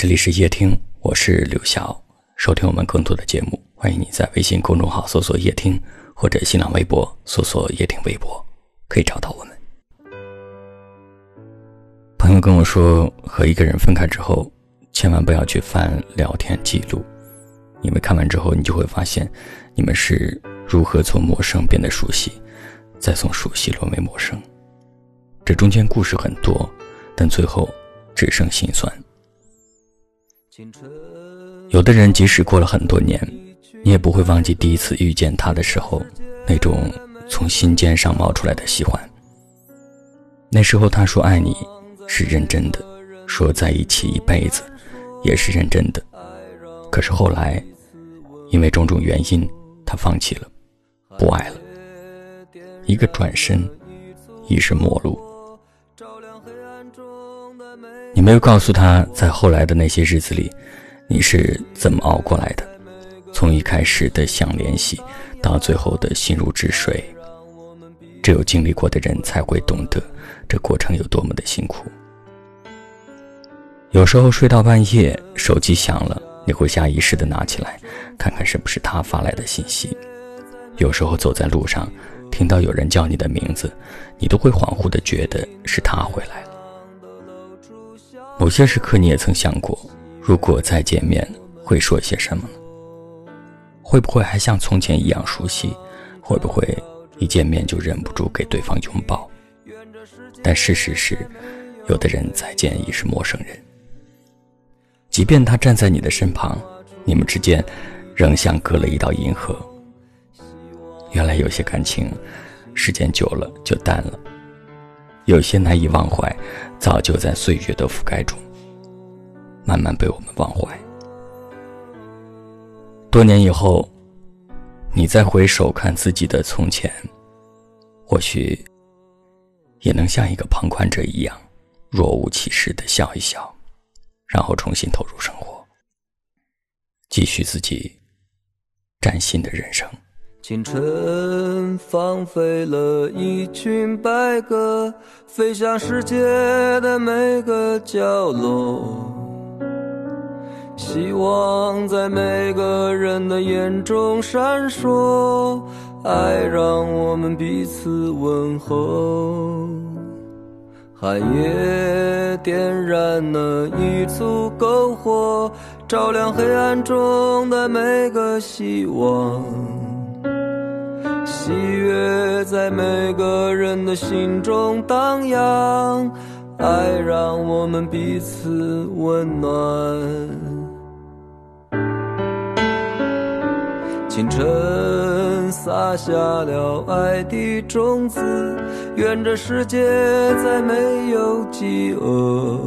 这里是夜听，我是刘晓。收听我们更多的节目，欢迎你在微信公众号搜索“夜听”或者新浪微博搜索“夜听微博”，可以找到我们。朋友跟我说，和一个人分开之后，千万不要去翻聊天记录，因为看完之后，你就会发现，你们是如何从陌生变得熟悉，再从熟悉沦为陌生。这中间故事很多，但最后只剩心酸。有的人即使过了很多年，你也不会忘记第一次遇见他的时候那种从心尖上冒出来的喜欢。那时候他说爱你是认真的，说在一起一辈子也是认真的。可是后来，因为种种原因，他放弃了，不爱了。一个转身，已是陌路。你没有告诉他，在后来的那些日子里。你是怎么熬过来的？从一开始的想联系，到最后的心如止水，只有经历过的人才会懂得这过程有多么的辛苦。有时候睡到半夜，手机响了，你会下意识的拿起来，看看是不是他发来的信息；有时候走在路上，听到有人叫你的名字，你都会恍惚的觉得是他回来了。某些时刻，你也曾想过。如果再见面，会说些什么呢？会不会还像从前一样熟悉？会不会一见面就忍不住给对方拥抱？但事实是，有的人再见已是陌生人。即便他站在你的身旁，你们之间仍像隔了一道银河。原来有些感情，时间久了就淡了；有些难以忘怀，早就在岁月的覆盖中。慢慢被我们忘怀。多年以后，你再回首看自己的从前，或许也能像一个旁观者一样，若无其事的笑一笑，然后重新投入生活，继续自己崭新的人生。清晨放飞了一群白鸽，飞向世界的每个角落。希望在每个人的眼中闪烁，爱让我们彼此问候。寒夜点燃了一簇篝火，照亮黑暗中的每个希望。喜悦在每个人的心中荡漾，爱让我们彼此温暖。清晨撒下了爱的种子，愿这世界再没有饥饿。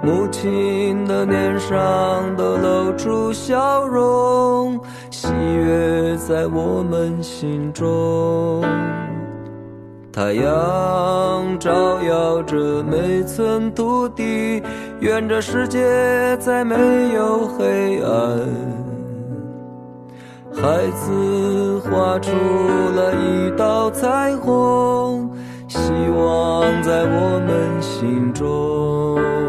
母亲的脸上都露出笑容，喜悦在我们心中。太阳照耀着每寸土地，愿这世界再没有黑暗。孩子画出了一道彩虹，希望在我们心中。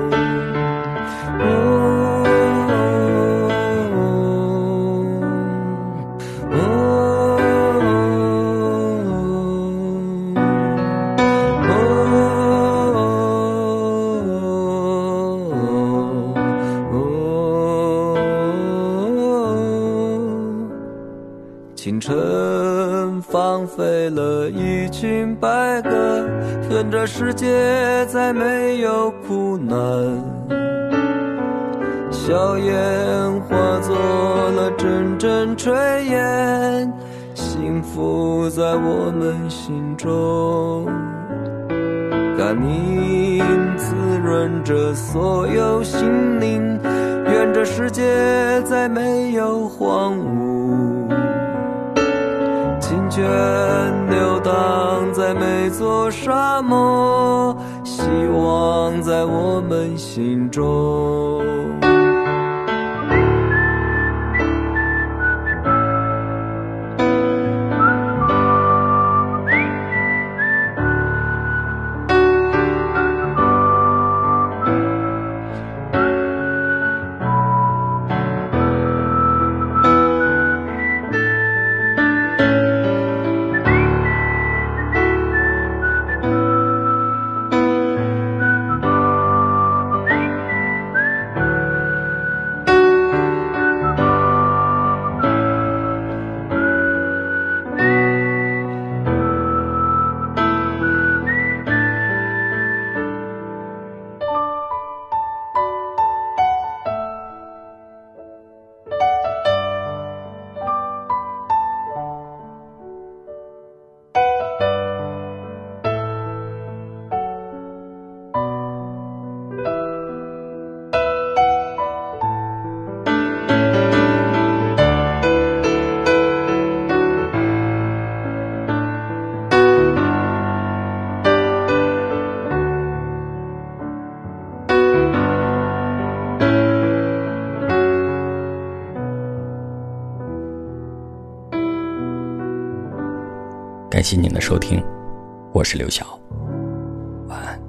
飞了一群白鸽，愿这世界再没有苦难。硝烟化作了阵阵炊烟，幸福在我们心中。甘宁滋润着所有心灵，愿这世界再没有荒芜。流淌在每座沙漠，希望在我们心中。谢您的收听，我是刘晓，晚安。